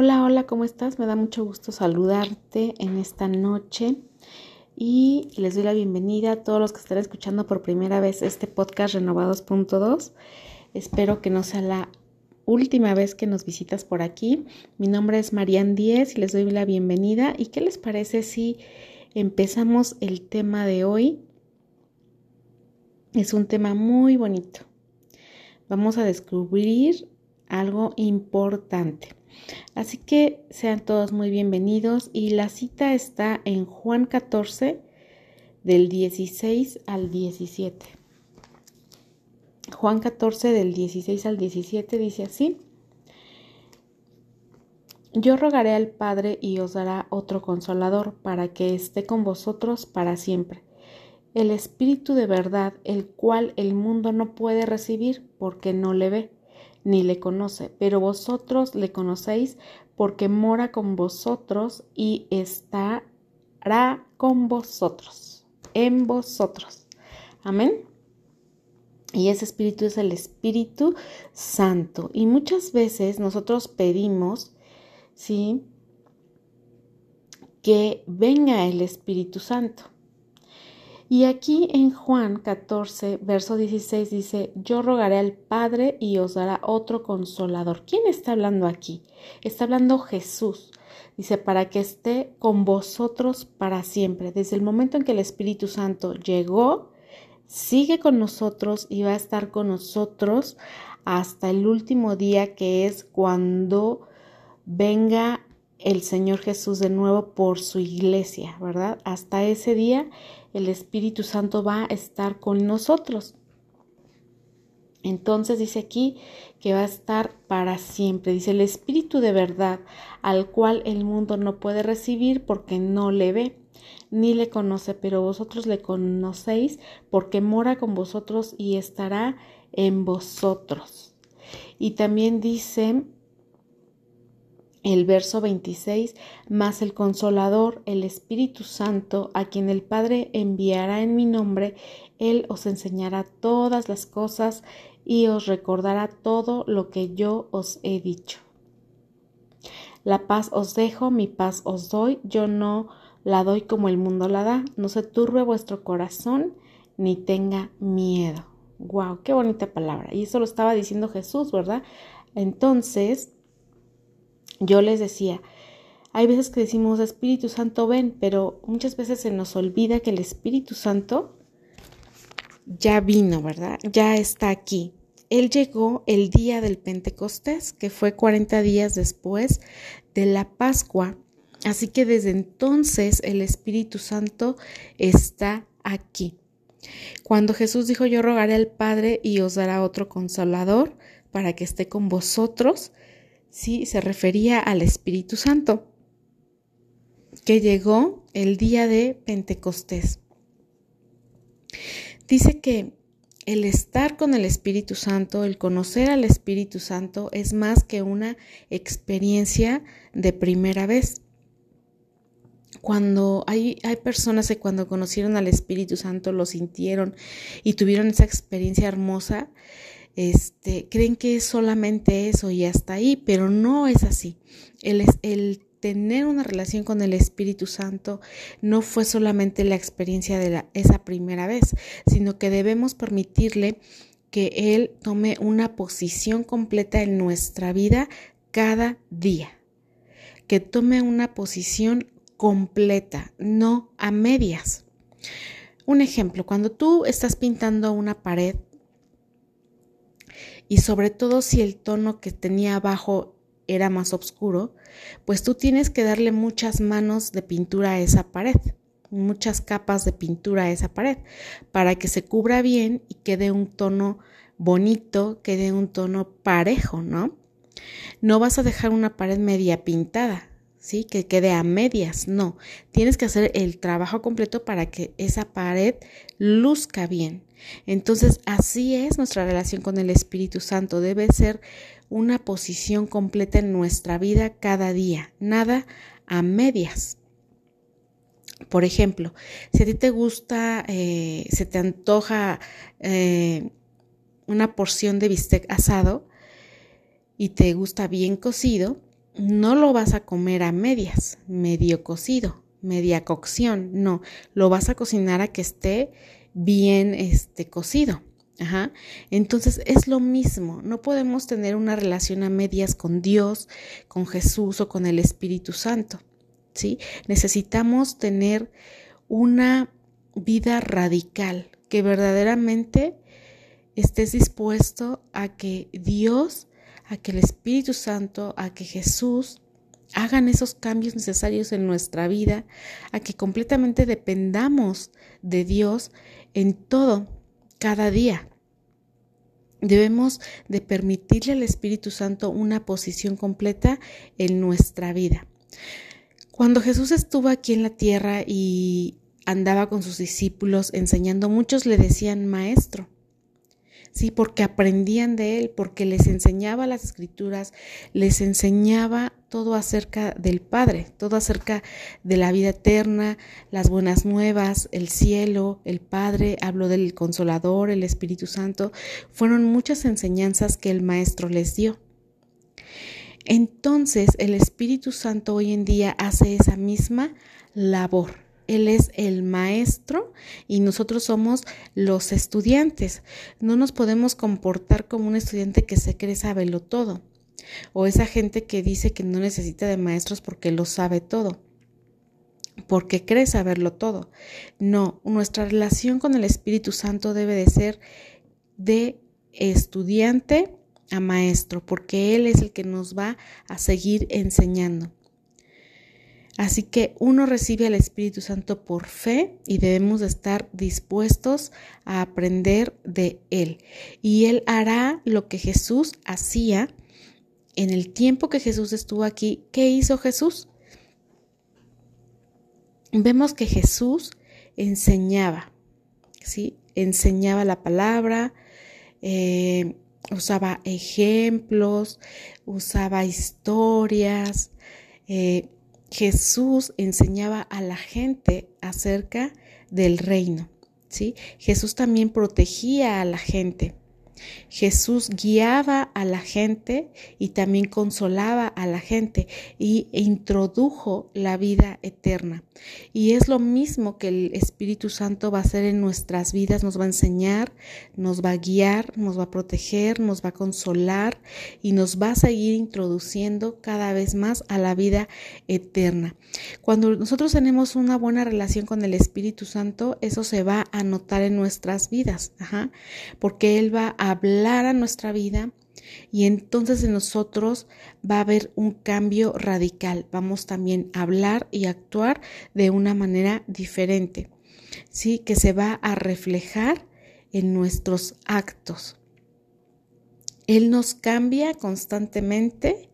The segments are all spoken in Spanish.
Hola, hola, ¿cómo estás? Me da mucho gusto saludarte en esta noche y les doy la bienvenida a todos los que están escuchando por primera vez este podcast Renovados.2. Espero que no sea la última vez que nos visitas por aquí. Mi nombre es Marian Díez y les doy la bienvenida. ¿Y qué les parece si empezamos el tema de hoy? Es un tema muy bonito. Vamos a descubrir algo importante. Así que sean todos muy bienvenidos y la cita está en Juan 14 del 16 al 17. Juan 14 del 16 al 17 dice así. Yo rogaré al Padre y os dará otro consolador para que esté con vosotros para siempre. El Espíritu de verdad, el cual el mundo no puede recibir porque no le ve ni le conoce, pero vosotros le conocéis porque mora con vosotros y estará con vosotros, en vosotros. Amén. Y ese espíritu es el Espíritu Santo. Y muchas veces nosotros pedimos, ¿sí? Que venga el Espíritu Santo. Y aquí en Juan 14, verso 16 dice, yo rogaré al Padre y os dará otro consolador. ¿Quién está hablando aquí? Está hablando Jesús. Dice, para que esté con vosotros para siempre. Desde el momento en que el Espíritu Santo llegó, sigue con nosotros y va a estar con nosotros hasta el último día que es cuando venga el Señor Jesús de nuevo por su iglesia, ¿verdad? Hasta ese día el Espíritu Santo va a estar con nosotros. Entonces dice aquí que va a estar para siempre. Dice el Espíritu de verdad, al cual el mundo no puede recibir porque no le ve ni le conoce, pero vosotros le conocéis porque mora con vosotros y estará en vosotros. Y también dice el verso 26, más el consolador, el Espíritu Santo, a quien el Padre enviará en mi nombre, Él os enseñará todas las cosas y os recordará todo lo que yo os he dicho. La paz os dejo, mi paz os doy, yo no la doy como el mundo la da, no se turbe vuestro corazón ni tenga miedo. Wow, qué bonita palabra. Y eso lo estaba diciendo Jesús, ¿verdad? Entonces, yo les decía, hay veces que decimos Espíritu Santo ven, pero muchas veces se nos olvida que el Espíritu Santo ya vino, ¿verdad? Ya está aquí. Él llegó el día del Pentecostés, que fue 40 días después de la Pascua. Así que desde entonces el Espíritu Santo está aquí. Cuando Jesús dijo, yo rogaré al Padre y os dará otro consolador para que esté con vosotros, sí se refería al Espíritu Santo, que llegó el día de Pentecostés. Dice que el estar con el Espíritu Santo, el conocer al Espíritu Santo es más que una experiencia de primera vez. Cuando hay, hay personas que cuando conocieron al Espíritu Santo lo sintieron y tuvieron esa experiencia hermosa, este, creen que es solamente eso y hasta ahí, pero no es así. El, el tener una relación con el Espíritu Santo no fue solamente la experiencia de esa primera vez, sino que debemos permitirle que Él tome una posición completa en nuestra vida cada día, que tome una posición completa, no a medias. Un ejemplo, cuando tú estás pintando una pared, y sobre todo si el tono que tenía abajo era más oscuro, pues tú tienes que darle muchas manos de pintura a esa pared, muchas capas de pintura a esa pared, para que se cubra bien y quede un tono bonito, quede un tono parejo, ¿no? No vas a dejar una pared media pintada, ¿sí? Que quede a medias, no. Tienes que hacer el trabajo completo para que esa pared luzca bien. Entonces, así es nuestra relación con el Espíritu Santo. Debe ser una posición completa en nuestra vida cada día, nada a medias. Por ejemplo, si a ti te gusta, eh, se te antoja eh, una porción de bistec asado y te gusta bien cocido, no lo vas a comer a medias, medio cocido, media cocción, no, lo vas a cocinar a que esté bien este cocido. Ajá. Entonces es lo mismo, no podemos tener una relación a medias con Dios, con Jesús o con el Espíritu Santo. ¿sí? Necesitamos tener una vida radical, que verdaderamente estés dispuesto a que Dios, a que el Espíritu Santo, a que Jesús hagan esos cambios necesarios en nuestra vida, a que completamente dependamos de Dios en todo cada día. Debemos de permitirle al Espíritu Santo una posición completa en nuestra vida. Cuando Jesús estuvo aquí en la tierra y andaba con sus discípulos enseñando, muchos le decían maestro. Sí, porque aprendían de él, porque les enseñaba las escrituras, les enseñaba todo acerca del Padre, todo acerca de la vida eterna, las buenas nuevas, el cielo, el Padre, habló del Consolador, el Espíritu Santo, fueron muchas enseñanzas que el Maestro les dio. Entonces el Espíritu Santo hoy en día hace esa misma labor. Él es el maestro y nosotros somos los estudiantes. No nos podemos comportar como un estudiante que se cree saberlo todo o esa gente que dice que no necesita de maestros porque lo sabe todo, porque cree saberlo todo. No, nuestra relación con el Espíritu Santo debe de ser de estudiante a maestro, porque Él es el que nos va a seguir enseñando. Así que uno recibe al Espíritu Santo por fe y debemos de estar dispuestos a aprender de Él. Y Él hará lo que Jesús hacía en el tiempo que Jesús estuvo aquí, ¿qué hizo Jesús? Vemos que Jesús enseñaba, ¿sí? Enseñaba la palabra, eh, usaba ejemplos, usaba historias. Eh, Jesús enseñaba a la gente acerca del reino, ¿sí? Jesús también protegía a la gente. Jesús guiaba a la gente y también consolaba a la gente y introdujo la vida eterna. Y es lo mismo que el Espíritu Santo va a hacer en nuestras vidas, nos va a enseñar, nos va a guiar, nos va a proteger, nos va a consolar y nos va a seguir introduciendo cada vez más a la vida eterna. Cuando nosotros tenemos una buena relación con el Espíritu Santo, eso se va a notar en nuestras vidas, porque Él va a hablar a nuestra vida y entonces en nosotros va a haber un cambio radical. Vamos también a hablar y actuar de una manera diferente, ¿sí? Que se va a reflejar en nuestros actos. Él nos cambia constantemente,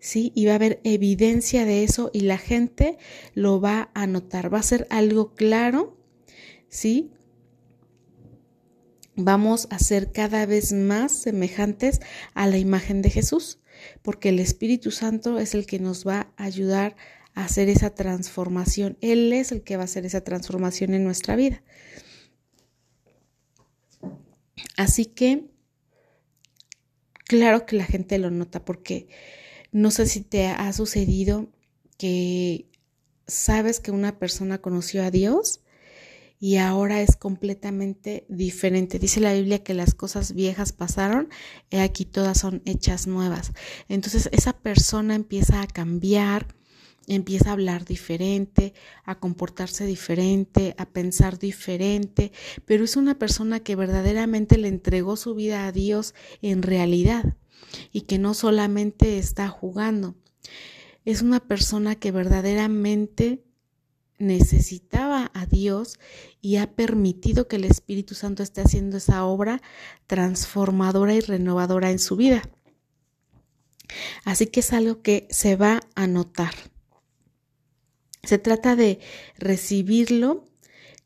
¿sí? Y va a haber evidencia de eso y la gente lo va a notar. Va a ser algo claro, ¿sí? Vamos a ser cada vez más semejantes a la imagen de Jesús, porque el Espíritu Santo es el que nos va a ayudar a hacer esa transformación. Él es el que va a hacer esa transformación en nuestra vida. Así que, claro que la gente lo nota, porque no sé si te ha sucedido que sabes que una persona conoció a Dios y ahora es completamente diferente. Dice la Biblia que las cosas viejas pasaron y aquí todas son hechas nuevas. Entonces esa persona empieza a cambiar, empieza a hablar diferente, a comportarse diferente, a pensar diferente, pero es una persona que verdaderamente le entregó su vida a Dios en realidad y que no solamente está jugando. Es una persona que verdaderamente necesitaba a Dios y ha permitido que el Espíritu Santo esté haciendo esa obra transformadora y renovadora en su vida. Así que es algo que se va a notar. Se trata de recibirlo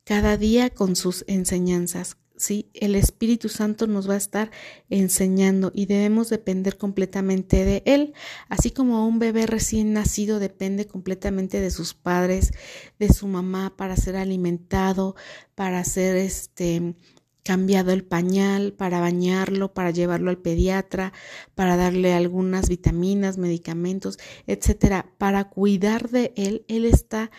cada día con sus enseñanzas, ¿sí? El Espíritu Santo nos va a estar enseñando y debemos depender completamente de Él, así como un bebé recién nacido depende completamente de sus padres, de su mamá para ser alimentado, para ser este cambiado el pañal, para bañarlo, para llevarlo al pediatra, para darle algunas vitaminas, medicamentos, etcétera, para cuidar de él, él está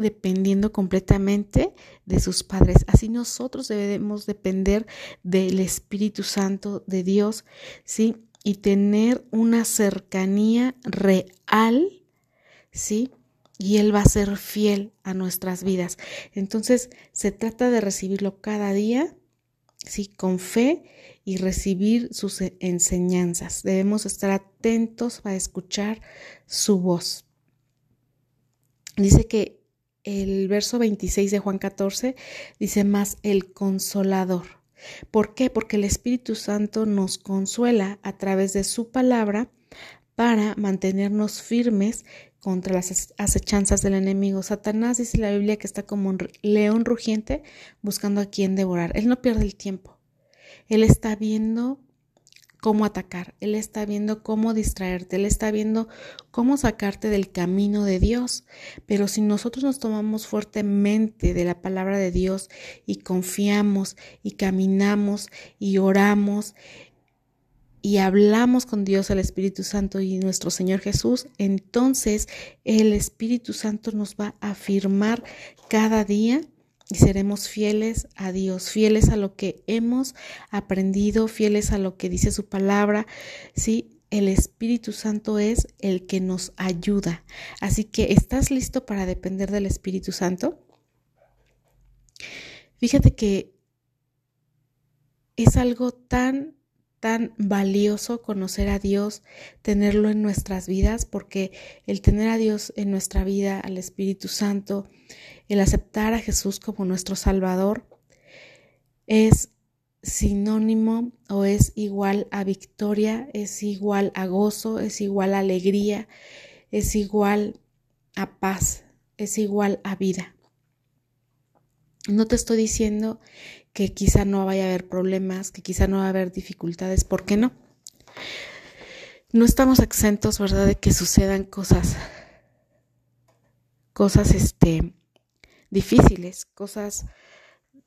dependiendo completamente de sus padres. Así nosotros debemos depender del Espíritu Santo de Dios, ¿sí? Y tener una cercanía real, ¿sí? Y Él va a ser fiel a nuestras vidas. Entonces, se trata de recibirlo cada día ¿sí? con fe y recibir sus e, enseñanzas. Debemos estar atentos a escuchar su voz. Dice que el verso 26 de Juan 14 dice más el consolador. ¿Por qué? Porque el Espíritu Santo nos consuela a través de su palabra para mantenernos firmes contra las acechanzas del enemigo. Satanás dice la Biblia que está como un león rugiente buscando a quien devorar. Él no pierde el tiempo. Él está viendo cómo atacar, Él está viendo cómo distraerte, Él está viendo cómo sacarte del camino de Dios. Pero si nosotros nos tomamos fuertemente de la palabra de Dios y confiamos y caminamos y oramos y hablamos con Dios, el Espíritu Santo y nuestro Señor Jesús, entonces el Espíritu Santo nos va a afirmar cada día y seremos fieles a Dios, fieles a lo que hemos aprendido, fieles a lo que dice su palabra, ¿sí? El Espíritu Santo es el que nos ayuda. Así que, ¿estás listo para depender del Espíritu Santo? Fíjate que es algo tan tan valioso conocer a Dios, tenerlo en nuestras vidas, porque el tener a Dios en nuestra vida, al Espíritu Santo, el aceptar a Jesús como nuestro Salvador, es sinónimo o es igual a victoria, es igual a gozo, es igual a alegría, es igual a paz, es igual a vida. No te estoy diciendo que quizá no vaya a haber problemas, que quizá no va a haber dificultades, ¿por qué no? No estamos exentos, ¿verdad?, de que sucedan cosas, cosas, este, difíciles, cosas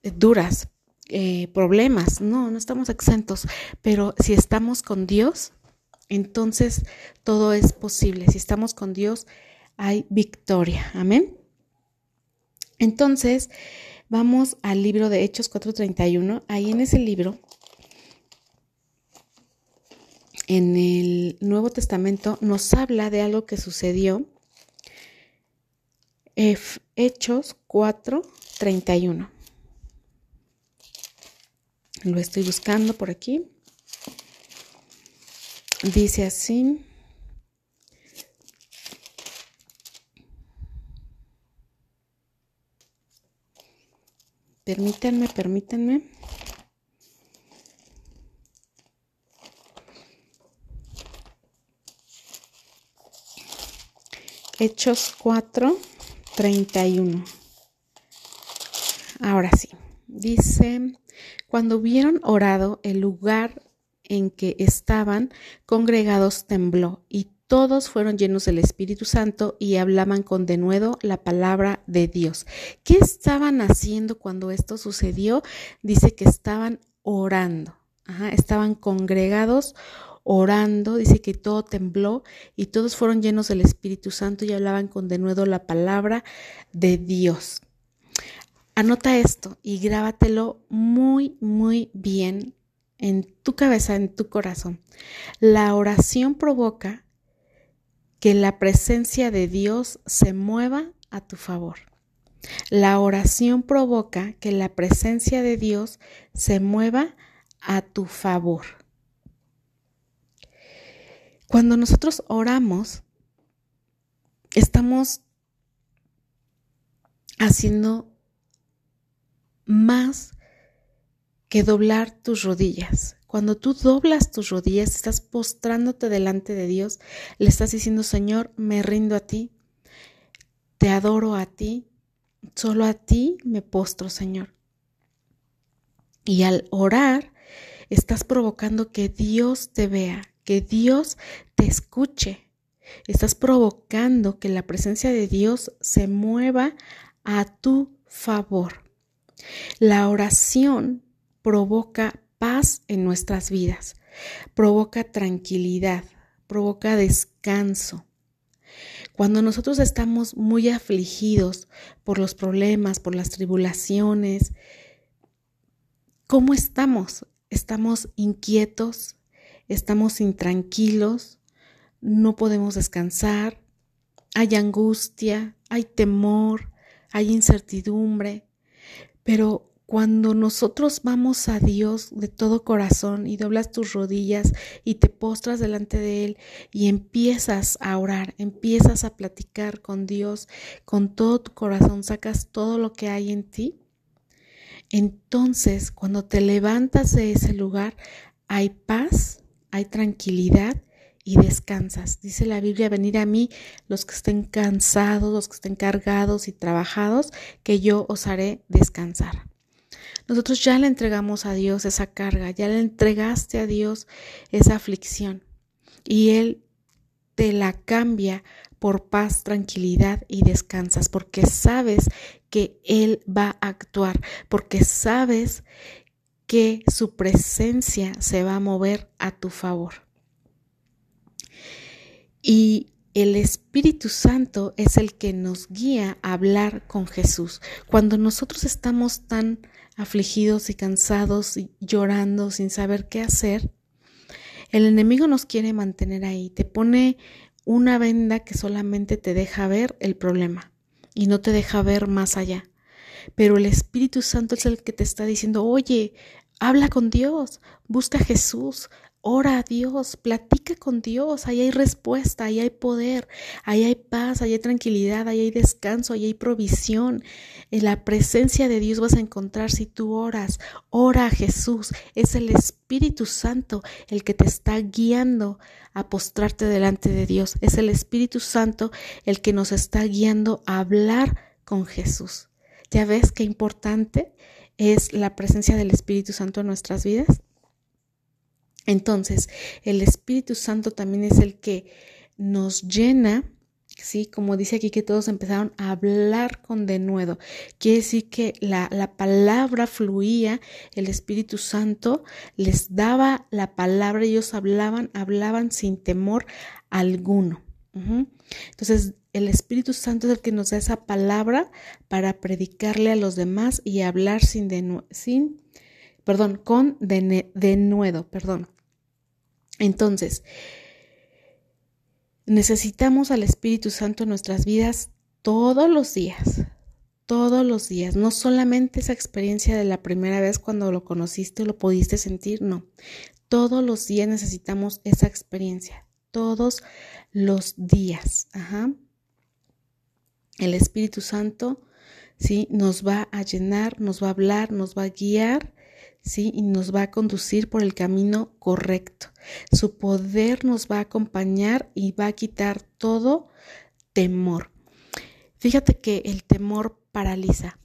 eh, duras, eh, problemas, no, no estamos exentos, pero si estamos con Dios, entonces todo es posible, si estamos con Dios, hay victoria, amén. Entonces, Vamos al libro de Hechos 4:31. Ahí en ese libro, en el Nuevo Testamento, nos habla de algo que sucedió. Hechos 4:31. Lo estoy buscando por aquí. Dice así. Permítanme, permítanme. Hechos 4, 31. Ahora sí, dice, cuando hubieron orado, el lugar en que estaban congregados tembló y todos fueron llenos del Espíritu Santo y hablaban con denuedo la palabra de Dios. ¿Qué estaban haciendo cuando esto sucedió? Dice que estaban orando, estaban congregados orando, dice que todo tembló y todos fueron llenos del Espíritu Santo y hablaban con denuedo la palabra de Dios. Anota esto y grábatelo muy, muy bien en tu cabeza, en tu corazón. La oración provoca que la presencia de Dios se mueva a tu favor. La oración provoca que la presencia de Dios se mueva a tu favor. Cuando nosotros oramos, estamos haciendo más que doblar tus rodillas. Cuando tú doblas tus rodillas, estás postrándote delante de Dios, le estás diciendo, Señor, me rindo a ti, te adoro a ti, solo a ti me postro, Señor. Y al orar, estás provocando que Dios te vea, que Dios te escuche. Estás provocando que la presencia de Dios se mueva a tu favor. La oración provoca paz en nuestras vidas, provoca tranquilidad, provoca descanso. Cuando nosotros estamos muy afligidos por los problemas, por las tribulaciones, ¿cómo estamos? ¿Estamos inquietos? ¿Estamos intranquilos? ¿No podemos descansar? ¿Hay angustia? ¿Hay temor? ¿Hay incertidumbre? Pero cuando nosotros vamos a Dios de todo corazón y doblas tus rodillas y te postras delante de Él y empiezas a orar, empiezas a platicar con Dios con todo tu corazón, sacas todo lo que hay en ti, entonces cuando te levantas de ese lugar hay paz, hay tranquilidad y descansas. Dice la Biblia, venir a mí los que estén cansados, los que estén cargados y trabajados, que yo os haré descansar. Nosotros ya le entregamos a Dios esa carga, ya le entregaste a Dios esa aflicción y Él te la cambia por paz, tranquilidad y descansas, porque sabes que Él va a actuar, porque sabes que su presencia se va a mover a tu favor. Y el Espíritu Santo es el que nos guía a hablar con Jesús. Cuando nosotros estamos tan afligidos y cansados y llorando sin saber qué hacer, el enemigo nos quiere mantener ahí, te pone una venda que solamente te deja ver el problema y no te deja ver más allá. Pero el Espíritu Santo es el que te está diciendo, oye, habla con Dios, busca a Jesús, Ora a Dios, platica con Dios, ahí hay respuesta, ahí hay poder, ahí hay paz, ahí hay tranquilidad, ahí hay descanso, ahí hay provisión. En la presencia de Dios vas a encontrar si tú oras. Ora a Jesús, es el Espíritu Santo el que te está guiando a postrarte delante de Dios. Es el Espíritu Santo el que nos está guiando a hablar con Jesús. ¿Ya ves qué importante es la presencia del Espíritu Santo en nuestras vidas? Entonces, el Espíritu Santo también es el que nos llena, ¿sí? Como dice aquí que todos empezaron a hablar con denuedo. Quiere decir que la, la palabra fluía, el Espíritu Santo les daba la palabra, ellos hablaban, hablaban sin temor alguno. Entonces, el Espíritu Santo es el que nos da esa palabra para predicarle a los demás y hablar sin, sin perdón, con denuedo, perdón. Entonces, necesitamos al Espíritu Santo en nuestras vidas todos los días, todos los días, no solamente esa experiencia de la primera vez cuando lo conociste o lo pudiste sentir, no. Todos los días necesitamos esa experiencia, todos los días. Ajá. El Espíritu Santo, sí, nos va a llenar, nos va a hablar, nos va a guiar ¿sí? Y nos va a conducir por el camino correcto. Su poder nos va a acompañar y va a quitar todo temor. Fíjate que el temor paraliza.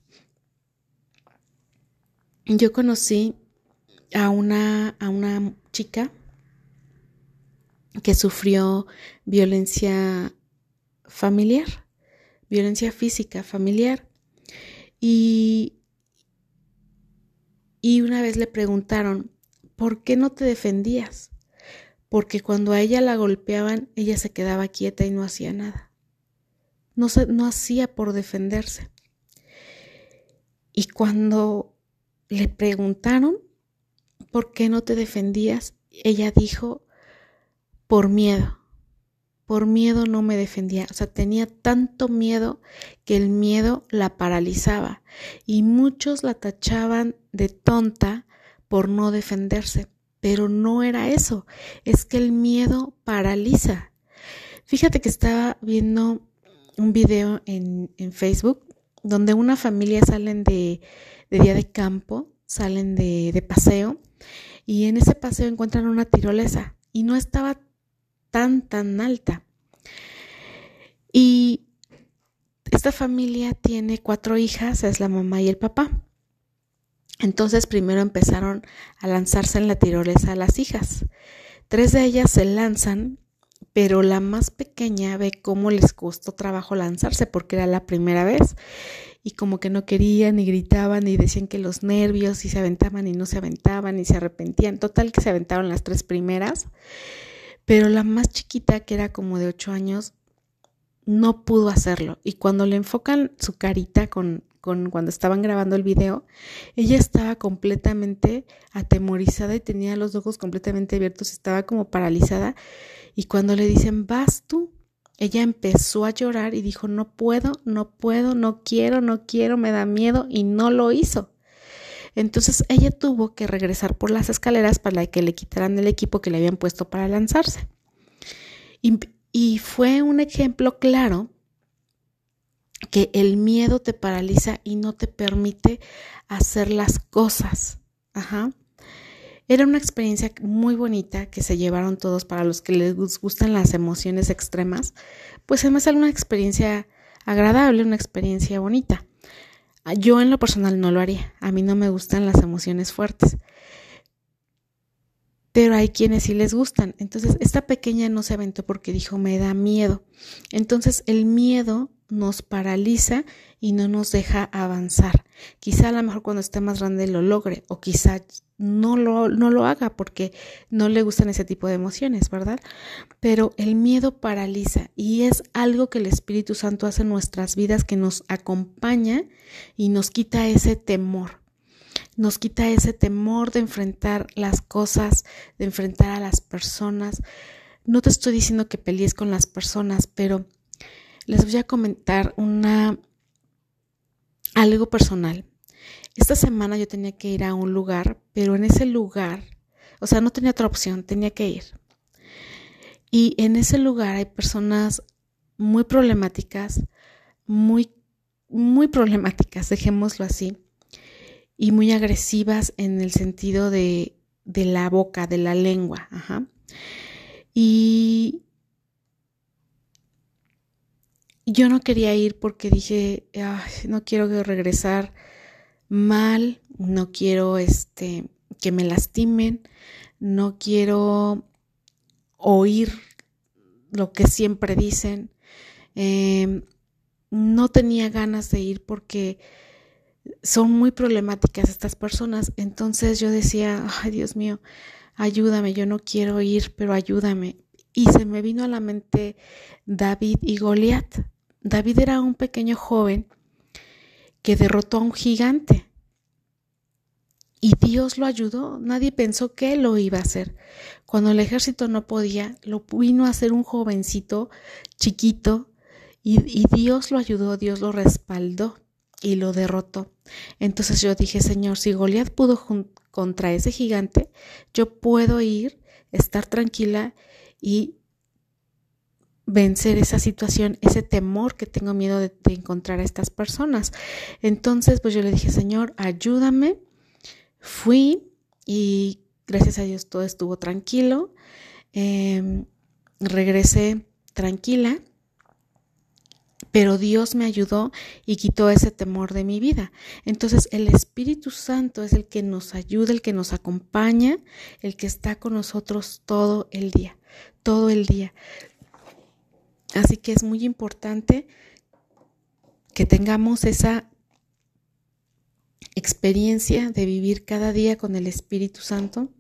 Yo conocí a una, a una chica que sufrió violencia familiar, violencia física familiar. Y y una vez le preguntaron, ¿por qué no te defendías? Porque cuando a ella la golpeaban, ella se quedaba quieta y no hacía nada. No, no hacía por defenderse. Y cuando le preguntaron, ¿por qué no te defendías? Ella dijo, por miedo por miedo no me defendía, o sea, tenía tanto miedo que el miedo la paralizaba y muchos la tachaban de tonta por no defenderse, pero no era eso, es que el miedo paraliza. Fíjate que estaba viendo un video en, Facebook donde una familia salen de, día de campo, salen de, de paseo y en ese paseo encuentran una tirolesa y no estaba tan, tan alta. Y esta familia tiene cuatro hijas, es la mamá y el papá. Entonces primero empezaron a lanzarse en la tirolesa a las hijas. Tres de ellas se lanzan, pero la más pequeña ve cómo les costó trabajo lanzarse porque era la primera vez. y como que no querían y gritaban y decían que los nervios y se aventaban y no se aventaban y se arrepentían. Total que se aventaban las tres primeras, pero la más chiquita, que era como de ocho años, no pudo hacerlo. Y cuando le enfocan su carita con, con cuando estaban grabando el video, ella estaba completamente atemorizada y tenía los ojos completamente abiertos, estaba como paralizada. Y cuando le dicen, vas tú, ella empezó a llorar y dijo, no puedo, no puedo, no quiero, no quiero, me da miedo y no lo hizo. Entonces ella tuvo que regresar por las escaleras para que le quitaran el equipo que le habían puesto para lanzarse. Y, fue un ejemplo claro que el miedo te paraliza y no te permite hacer las cosas. Ajá. Era una experiencia muy bonita que se llevaron todos para los que les gustan las emociones extremas, pues además era una experiencia agradable, una experiencia bonita. Yo en lo personal no lo haría, a mí no me gustan las emociones fuertes, pero hay quienes sí les gustan. Entonces, esta pequeña no se aventó porque dijo, me da miedo. Entonces, el miedo nos paraliza y no nos deja avanzar. Quizá a lo mejor cuando esté más grande lo logre o quizá no lo, no lo haga porque no le gustan ese tipo de emociones, ¿verdad? Pero el miedo paraliza y es algo que el Espíritu Santo hace en nuestras vidas que nos acompaña y nos quita ese temor nos quita ese temor de enfrentar las cosas, de enfrentar a las personas. No te estoy diciendo que pelees con las personas, pero les voy a comentar una algo personal. Esta semana yo tenía que ir a un lugar, pero en ese lugar, o sea, no tenía otra opción, tenía que ir. Y en ese lugar hay personas muy problemáticas, muy muy problemáticas, dejémoslo así y muy agresivas en el sentido de, de la boca, de la lengua. Y yo no quería ir porque dije, no quiero regresar mal, no quiero este, que me lastimen, no quiero oír lo que siempre dicen. Em, no tenía ganas de ir porque son muy problemáticas estas personas. Entonces yo decía, ay Dios mío, ayúdame, yo no quiero ir, pero ayúdame. Y se me vino a la mente David y Goliat. David era un pequeño joven que derrotó a un gigante. Y Dios lo ayudó. Nadie pensó que lo iba a hacer. Cuando el ejército no podía, lo vino a hacer un jovencito chiquito y, y Dios lo ayudó, Dios lo respaldó y lo derrotó. Entonces yo dije, Señor, si Goliat pudo contra ese gigante, yo puedo ir, estar tranquila y vencer esa situación, ese temor que tengo miedo de, encontrar a estas personas. Entonces, pues yo le dije, Señor, ayúdame. Fui y gracias a Dios todo estuvo tranquilo. Em, regresé tranquila pero Dios me ayudó y quitó ese temor de mi vida. Entonces el Espíritu Santo es el que nos ayuda, el que nos acompaña, el que está con nosotros todo el día, todo el día. Así que es muy importante que tengamos esa experiencia de vivir cada día con el Espíritu Santo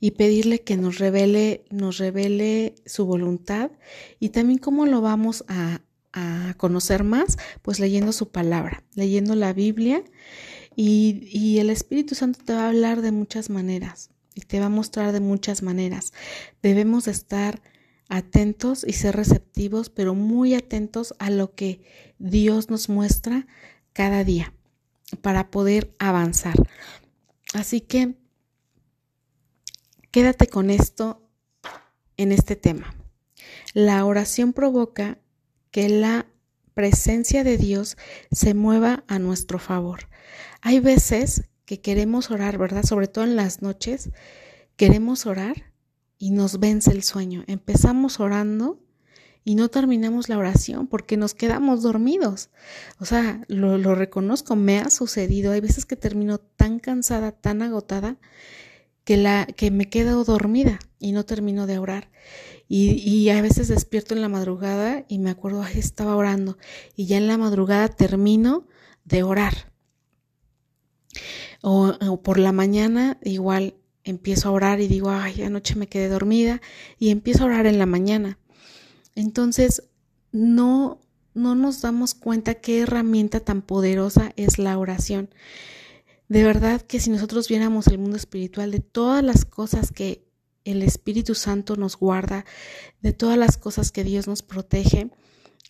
y pedirle que nos revele, nos revele su voluntad y también cómo lo vamos a, conocer más, pues leyendo su palabra, leyendo la Biblia y el Espíritu Santo te va a hablar de muchas maneras y te va a mostrar de muchas maneras. Debemos estar atentos y ser receptivos, pero muy atentos a lo que Dios nos muestra cada día para poder avanzar. Así que Quédate con esto en este tema. La oración provoca que la presencia de Dios se mueva a nuestro favor. Hay veces que queremos orar, ¿verdad? Sobre todo en las noches, queremos orar y nos vence el sueño. Empezamos orando y no terminamos la oración porque nos quedamos dormidos. O sea, lo, reconozco, me ha sucedido. Hay veces que termino tan cansada, tan agotada, que, la, que me quedo dormida y no termino de orar. Y, a veces despierto en la madrugada y me acuerdo, ay, estaba orando. Y ya en la madrugada termino de orar. O, por la mañana igual empiezo a orar y digo, ay, anoche me quedé dormida y empiezo a orar en la mañana. Entonces, no, no nos damos cuenta qué herramienta tan poderosa es la oración. De verdad que si nosotros viéramos el mundo espiritual de todas las cosas que el Espíritu Santo nos guarda, de todas las cosas que Dios nos protege,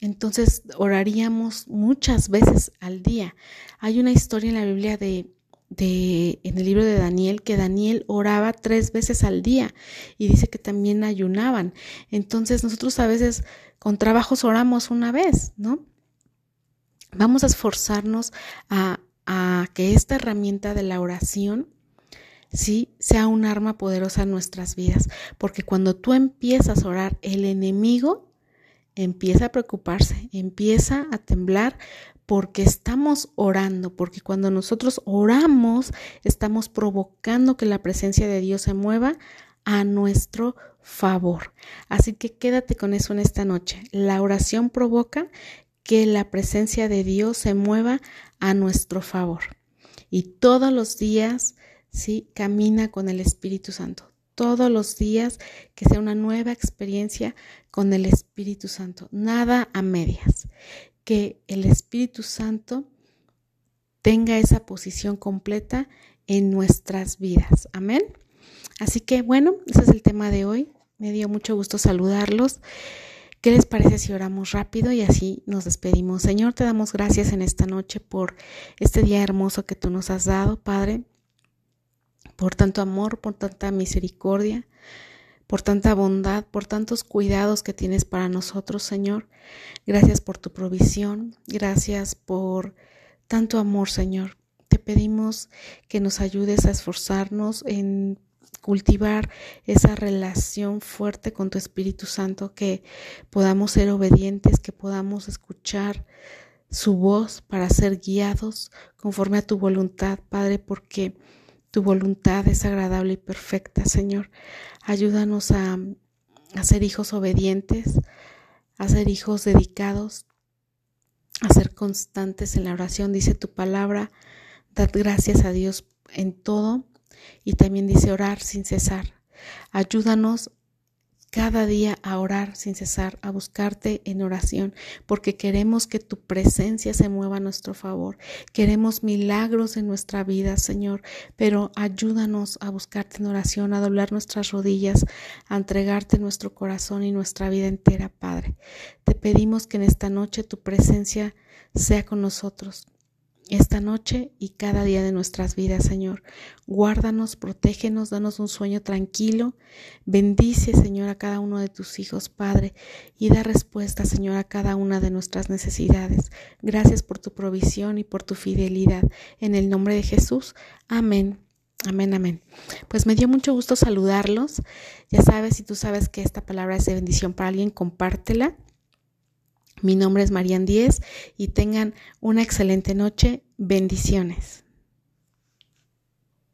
entonces oraríamos muchas veces al día. Hay una historia en la Biblia de, en el libro de Daniel que Daniel oraba tres veces al día y dice que también ayunaban. Entonces nosotros a veces con trabajos oramos una vez, ¿no? Vamos a esforzarnos a a que esta herramienta de la oración sí sea un arma poderosa en nuestras vidas, porque cuando tú empiezas a orar, el enemigo empieza a preocuparse, empieza a temblar porque estamos orando, porque cuando nosotros oramos estamos provocando que la presencia de Dios se mueva a nuestro favor. Así que quédate con eso en esta noche. La oración provoca que la presencia de Dios se mueva a nuestro favor. Y todos los días, sí, camina con el Espíritu Santo. Todos los días que sea una nueva experiencia con el Espíritu Santo. Nada a medias. Que el Espíritu Santo tenga esa posición completa en nuestras vidas. Amén. Así que bueno, ese es el tema de hoy. Me dio mucho gusto saludarlos. ¿Qué les parece si oramos rápido y así nos despedimos? Señor, te damos gracias en esta noche por este día hermoso que tú nos has dado, Padre, por tanto amor, por tanta misericordia, por tanta bondad, por tantos cuidados que tienes para nosotros, Señor. Gracias por tu provisión, gracias por tanto amor, Señor. Te pedimos que nos ayudes a esforzarnos en cultivar esa relación fuerte con tu Espíritu Santo, que podamos ser obedientes, que podamos escuchar su voz para ser guiados conforme a tu voluntad, Padre, porque tu voluntad es agradable y perfecta, Señor. Ayúdanos a, ser hijos obedientes, a ser hijos dedicados, a ser constantes en la oración. Dice tu palabra, dad gracias a Dios en todo y también dice orar sin cesar. Ayúdanos cada día a orar sin cesar, a buscarte en oración, porque queremos que tu presencia se mueva a nuestro favor. Queremos milagros en nuestra vida, Señor, pero ayúdanos a buscarte en oración, a doblar nuestras rodillas, a entregarte nuestro corazón y nuestra vida entera, Padre. Te pedimos que en esta noche tu presencia sea con nosotros esta noche y cada día de nuestras vidas, Señor. Guárdanos, protégenos, danos un sueño tranquilo. Bendice, Señor, a cada uno de tus hijos, Padre, y da respuesta, Señor, a cada una de nuestras necesidades. Gracias por tu provisión y por tu fidelidad. En el nombre de Jesús. Amén. Amén, amén. Pues me dio mucho gusto saludarlos. Ya sabes, si tú sabes que esta palabra es de bendición para alguien, compártela. Mi nombre es Marian Díez y tengan una excelente noche. Bendiciones.